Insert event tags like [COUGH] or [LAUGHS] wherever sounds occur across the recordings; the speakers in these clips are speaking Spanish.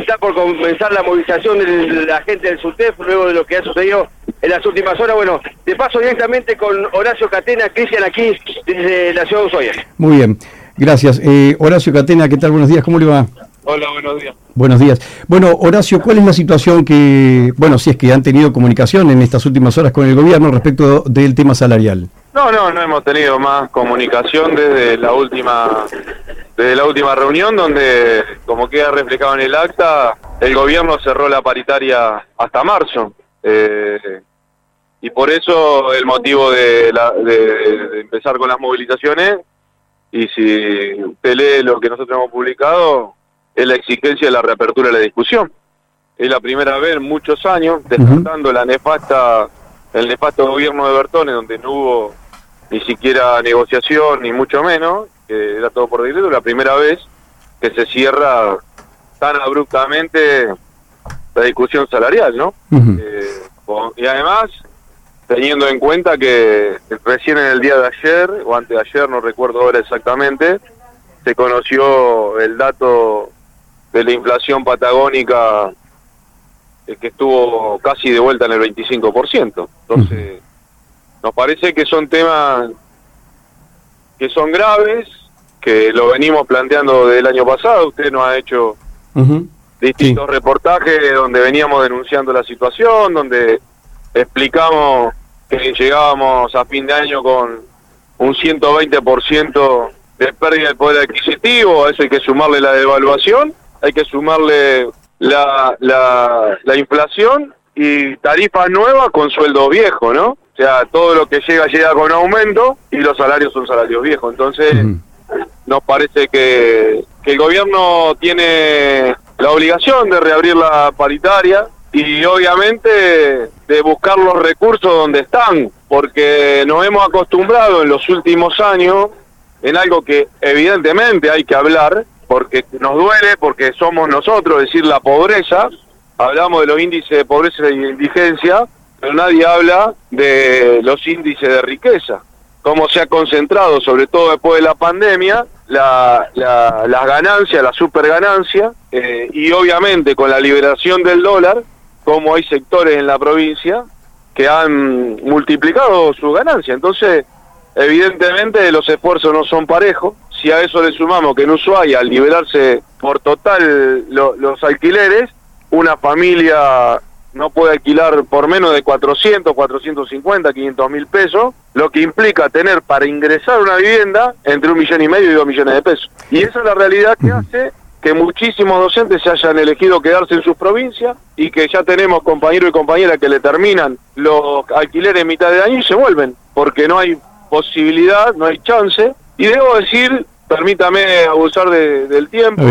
está por comenzar la movilización de la gente del SUTEF luego de lo que ha sucedido en las últimas horas. Bueno, te paso directamente con Horacio Catena, Cristian aquí desde la ciudad de Ushuaia. Muy bien, gracias. Eh, Horacio Catena, ¿qué tal? Buenos días, ¿cómo le va? Hola, buenos días. Buenos días. Bueno, Horacio, ¿cuál es la situación que, bueno, si es que han tenido comunicación en estas últimas horas con el gobierno respecto del tema salarial? No, no, no hemos tenido más comunicación desde la última desde la última reunión donde, como queda reflejado en el acta, el gobierno cerró la paritaria hasta marzo. Eh, y por eso el motivo de, de, empezar con las movilizaciones, y si usted lee lo que nosotros hemos publicado, es la exigencia de la reapertura de la discusión. Es la primera vez en muchos años, descartando la nefasta, el nefasto gobierno de Bertone, donde no hubo ni siquiera negociación, ni mucho menos, que era todo por decreto, la primera vez que se cierra tan abruptamente la discusión salarial, ¿no? Eh, y además, teniendo en cuenta que recién en el día de ayer, o antes de ayer, no recuerdo ahora exactamente, se conoció el dato de la inflación patagónica eh, que estuvo casi de vuelta en el 25%. Entonces, nos parece que son temas que son graves, que lo venimos planteando del año pasado. Usted nos ha hecho distintos reportajes donde veníamos denunciando la situación, donde explicamos que llegábamos a fin de año con un 120% de pérdida de poder adquisitivo, a eso hay que sumarle la devaluación, hay que sumarle la, la, la inflación y tarifas nuevas con sueldo viejo, ¿no? O sea, todo lo que llega llega con aumento y los salarios son salarios viejos. Entonces, nos parece que, el gobierno tiene la obligación de reabrir la paritaria y obviamente de buscar los recursos donde están, porque nos hemos acostumbrado en los últimos años en algo que evidentemente hay que hablar, porque nos duele, porque somos nosotros, decir, la pobreza, hablamos de los índices de pobreza y indigencia, pero nadie habla de los índices de riqueza cómo se ha concentrado, sobre todo después de la pandemia, la, las ganancias, la super ganancia, eh, y obviamente con la liberación del dólar, como hay sectores en la provincia que han multiplicado su ganancia. Entonces, evidentemente los esfuerzos no son parejos. Si a eso le sumamos que en Ushuaia, al liberarse por total los alquileres, una familia no puede alquilar por menos de 400, 450, 500 mil pesos, lo que implica tener para ingresar una vivienda entre un millón y medio y dos millones de pesos. Y esa es la realidad que hace que muchísimos docentes se hayan elegido quedarse en sus provincias y que ya tenemos compañeros y compañeras que le terminan los alquileres en mitad de año y se vuelven, porque no hay posibilidad, no hay chance. Y debo decir, permítame abusar del tiempo,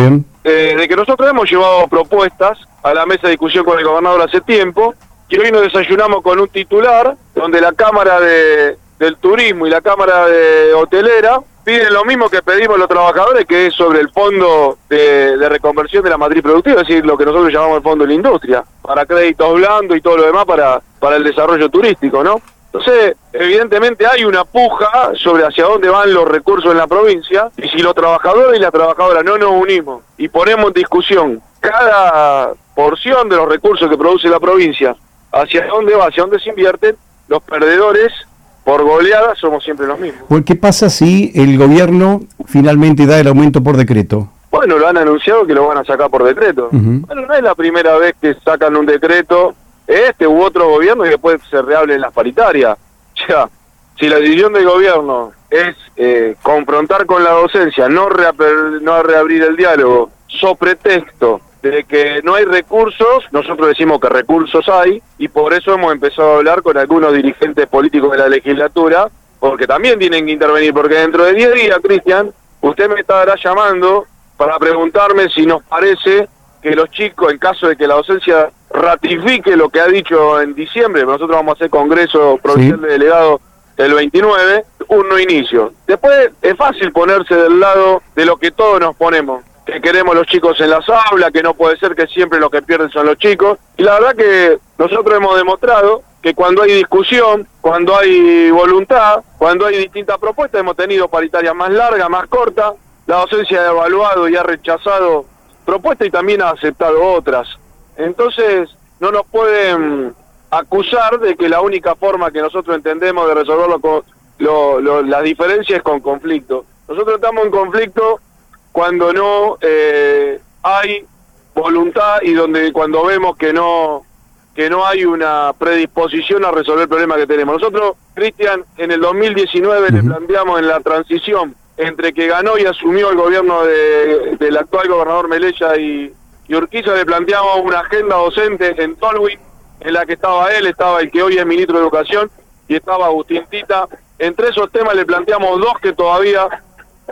eh, de que nosotros hemos llevado propuestas a la mesa de discusión con el gobernador hace tiempo, y hoy nos desayunamos con un titular donde la Cámara de, del Turismo y la Cámara de Hotelera piden lo mismo que pedimos los trabajadores, que es sobre el fondo de, reconversión de la matriz productiva, es decir, lo que nosotros llamamos el fondo de la industria, para créditos blandos y todo lo demás para, para el desarrollo turístico, ¿no? Entonces, evidentemente hay una puja sobre hacia dónde van los recursos en la provincia, y si los trabajadores y las trabajadoras no nos unimos y ponemos en discusión cada porción de los recursos que produce la provincia, hacia dónde va, hacia dónde se invierten, los perdedores por goleada somos siempre los mismos. ¿Qué pasa si el gobierno finalmente da el aumento por decreto? Bueno, lo han anunciado que lo van a sacar por decreto. Bueno, no es la primera vez que sacan un decreto este u otro gobierno y después se reablen las paritarias. [LAUGHS] O sea, si la decisión del gobierno es eh, confrontar con la docencia, no, no reabrir el diálogo, so pretexto de que no hay recursos, nosotros decimos que recursos hay y por eso hemos empezado a hablar con algunos dirigentes políticos de la legislatura, porque también tienen que intervenir, porque dentro de 10 días, Cristian, usted me estará llamando para preguntarme si nos parece que los chicos, en caso de que la docencia ratifique lo que ha dicho en diciembre, nosotros vamos a hacer congreso provincial de delegados el 29, un no inicio. Después es fácil ponerse del lado de lo que todos nos ponemos, que queremos los chicos en las aulas, que no puede ser que siempre los que pierden son los chicos. Y la verdad que nosotros hemos demostrado que cuando hay discusión, cuando hay voluntad, cuando hay distintas propuestas, hemos tenido paritarias más largas, más cortas, la docencia ha evaluado y ha rechazado propuestas y también ha aceptado otras. Entonces, no nos pueden acusar de que la única forma que nosotros entendemos de resolverlo con lo, lo, las diferencias es con conflicto. Nosotros estamos en conflicto cuando no eh, hay voluntad y donde cuando vemos que no que no hay una predisposición a resolver el problema que tenemos. Nosotros, Cristian, en el 2019 le planteamos en la transición entre que ganó y asumió el gobierno de, del actual gobernador Melella y, y Urquiza, le planteamos una agenda docente en Tolwyn, en la que estaba él, estaba el que hoy es ministro de Educación y estaba Agustín Tita. Entre esos temas le planteamos dos que todavía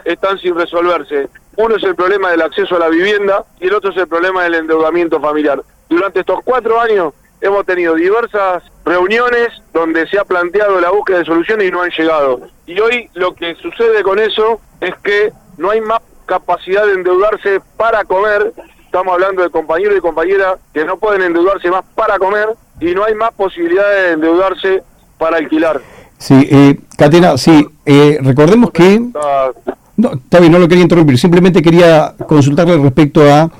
están sin resolverse. Uno es el problema del acceso a la vivienda y el otro es el problema del endeudamiento familiar. Durante estos cuatro años hemos tenido diversas reuniones donde se ha planteado la búsqueda de soluciones y no han llegado. Y hoy lo que sucede con eso es que no hay más capacidad de endeudarse para comer. Estamos hablando de compañeros y compañeras que no pueden endeudarse más para comer y no hay más posibilidad de endeudarse para alquilar. Sí, eh, Catena, sí, eh, recordemos que... No, está bien, no lo quería interrumpir, simplemente quería consultarle respecto a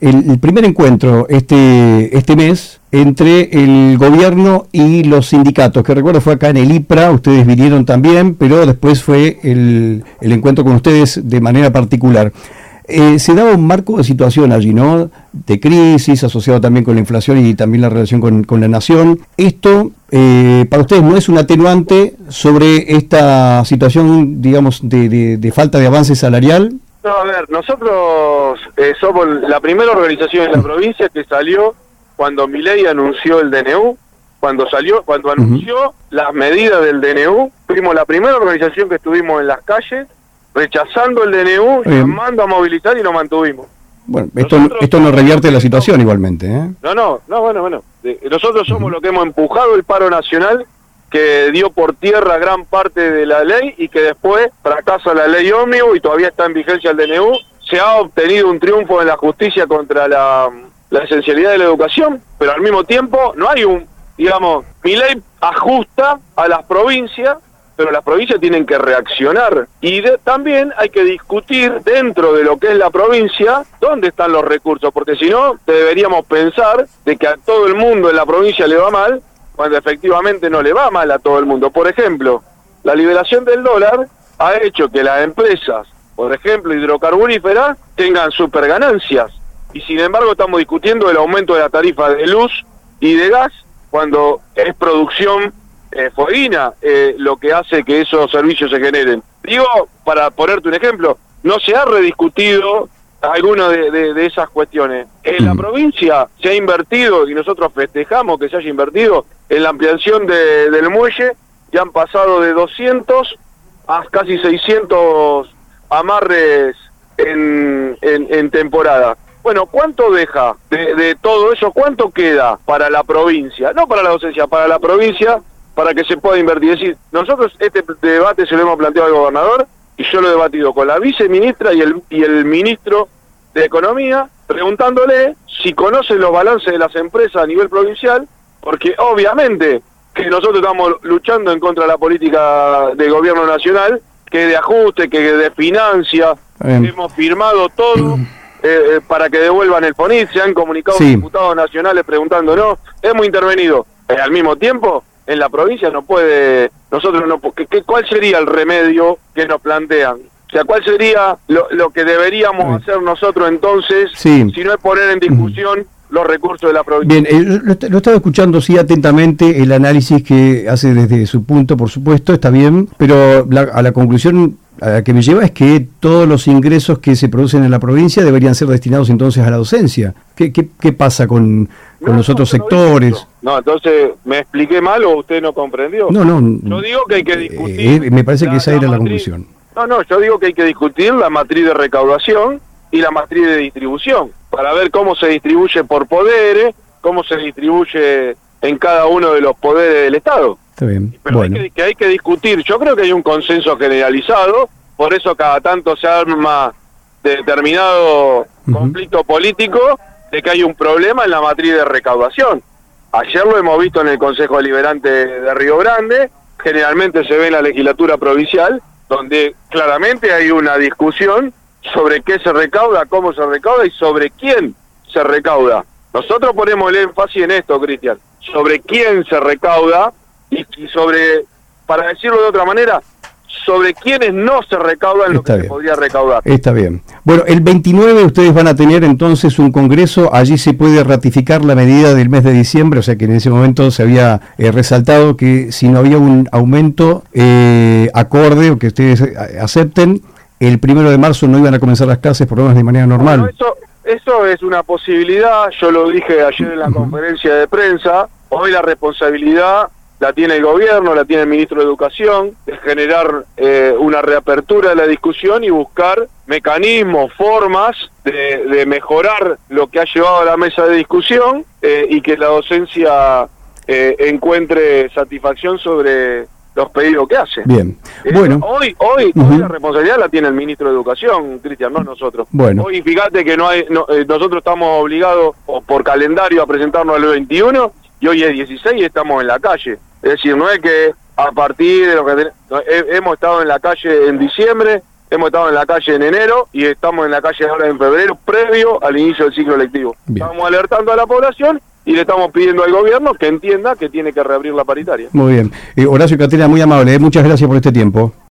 el, primer encuentro este, este mes entre el gobierno y los sindicatos, que recuerdo fue acá en el IPRA, ustedes vinieron también, pero después fue el, el encuentro con ustedes de manera particular. Eh, se daba un marco de situación allí, ¿no? De crisis, asociado también con la inflación y también la relación con, con la nación. Esto, eh, para ustedes, no es un atenuante sobre esta situación, digamos, de, de, de falta de avance salarial. No, a ver, nosotros eh, somos la primera organización en la provincia que salió cuando Milei anunció el DNU, cuando salió, cuando anunció las medidas del DNU, fuimos la primera organización que estuvimos en las calles rechazando el DNU, llamando a movilizar y nos mantuvimos. Bueno, esto, esto no revierte la situación igualmente, ¿eh? No, no, no, bueno, bueno. Nosotros somos los que hemos empujado el paro nacional que dio por tierra gran parte de la ley y que después fracasa la ley ómnibus y todavía está en vigencia el DNU. Se ha obtenido un triunfo en la justicia contra la, la esencialidad de la educación, pero al mismo tiempo no hay un, digamos, mi ley ajusta a las provincias pero las provincias tienen que reaccionar y también hay que discutir dentro de lo que es la provincia dónde están los recursos, porque si no deberíamos pensar de que a todo el mundo en la provincia le va mal cuando efectivamente no le va mal a todo el mundo. Por ejemplo, la liberación del dólar ha hecho que las empresas, por ejemplo, hidrocarburíferas, tengan super ganancias. Y sin embargo estamos discutiendo el aumento de la tarifa de luz y de gas cuando es producción eh, eh, lo que hace que esos servicios se generen. Digo, para ponerte un ejemplo, no se ha rediscutido alguna de, esas cuestiones. En la provincia se ha invertido, y nosotros festejamos que se haya invertido, en la ampliación del muelle, y han pasado de 200 a casi 600 amarres en, en, temporada. Bueno, ¿cuánto deja de, de, todo eso? ¿Cuánto queda para la provincia? No para la docencia, para la provincia para que se pueda invertir. Es decir, nosotros este debate se lo hemos planteado al gobernador y yo lo he debatido con la viceministra y el, y el ministro de Economía, preguntándole si conoce los balances de las empresas a nivel provincial, porque obviamente que nosotros estamos luchando en contra de la política del gobierno nacional, que de ajuste, que de financia, hemos firmado todo. Eh, eh, para que devuelvan el FONIT, se han comunicado diputados nacionales preguntándonos, hemos intervenido. Eh, al mismo tiempo, en la provincia no puede, nosotros no, ¿qué, ¿cuál sería el remedio que nos plantean? O sea, ¿cuál sería lo, lo que deberíamos hacer nosotros entonces si no es poner en discusión los recursos de la provincia? Bien, eh, lo, lo, he estado escuchando sí atentamente el análisis que hace desde su punto, por supuesto, está bien, pero a la conclusión a la que me lleva es que todos los ingresos que se producen en la provincia deberían ser destinados entonces a la docencia. ¿Qué, qué, qué pasa con, con los otros sectores? No, entonces, ¿me expliqué mal o usted no comprendió? No, no. Yo digo que hay que discutir... Eh, me parece que esa era la conclusión. No, no, yo digo que hay que discutir la matriz de recaudación y la matriz de distribución, para ver cómo se distribuye por poderes, cómo se distribuye en cada uno de los poderes del Estado. Está bien. Pero hay que, que, hay que discutir. Yo creo que hay un consenso generalizado, por eso cada tanto se arma determinado uh -huh. conflicto político de que hay un problema en la matriz de recaudación. Ayer lo hemos visto en el Consejo Deliberante de Río Grande, generalmente se ve en la legislatura provincial, donde claramente hay una discusión sobre qué se recauda, cómo se recauda y sobre quién se recauda. Nosotros ponemos el énfasis en esto, Cristian, sobre quién se recauda y, sobre, para decirlo de otra manera, sobre quiénes no se recaudan lo que se podría recaudar. Está bien. Bueno, el 29 ustedes van a tener entonces un congreso, allí se puede ratificar la medida del mes de diciembre, o sea que en ese momento se había eh, resaltado que si no había un aumento eh, acorde o que ustedes eh, acepten, el primero de marzo no iban a comenzar las clases por lo menos de manera normal. eso, eso es una posibilidad, yo lo dije ayer en la conferencia de prensa, hoy la responsabilidad la tiene el gobierno, la tiene el ministro de Educación, de generar eh, una reapertura de la discusión y buscar mecanismos, formas de, mejorar lo que ha llevado a la mesa de discusión eh, y que la docencia eh, encuentre satisfacción sobre los pedidos que hace. Bien. Bueno. Hoy, hoy, la responsabilidad la tiene el ministro de Educación, Cristian, no nosotros. Bueno. Hoy fíjate que no hay, nosotros estamos obligados por calendario a presentarnos al 21 y hoy es 16 y estamos en la calle. Es decir, no es que a partir de lo que hemos estado en la calle en diciembre, hemos estado en la calle en enero y estamos en la calle ahora en febrero, previo al inicio del ciclo lectivo. Estamos alertando a la población y le estamos pidiendo al gobierno que entienda que tiene que reabrir la paritaria. Muy bien. Eh, Horacio Catena, muy amable, eh. muchas gracias por este tiempo.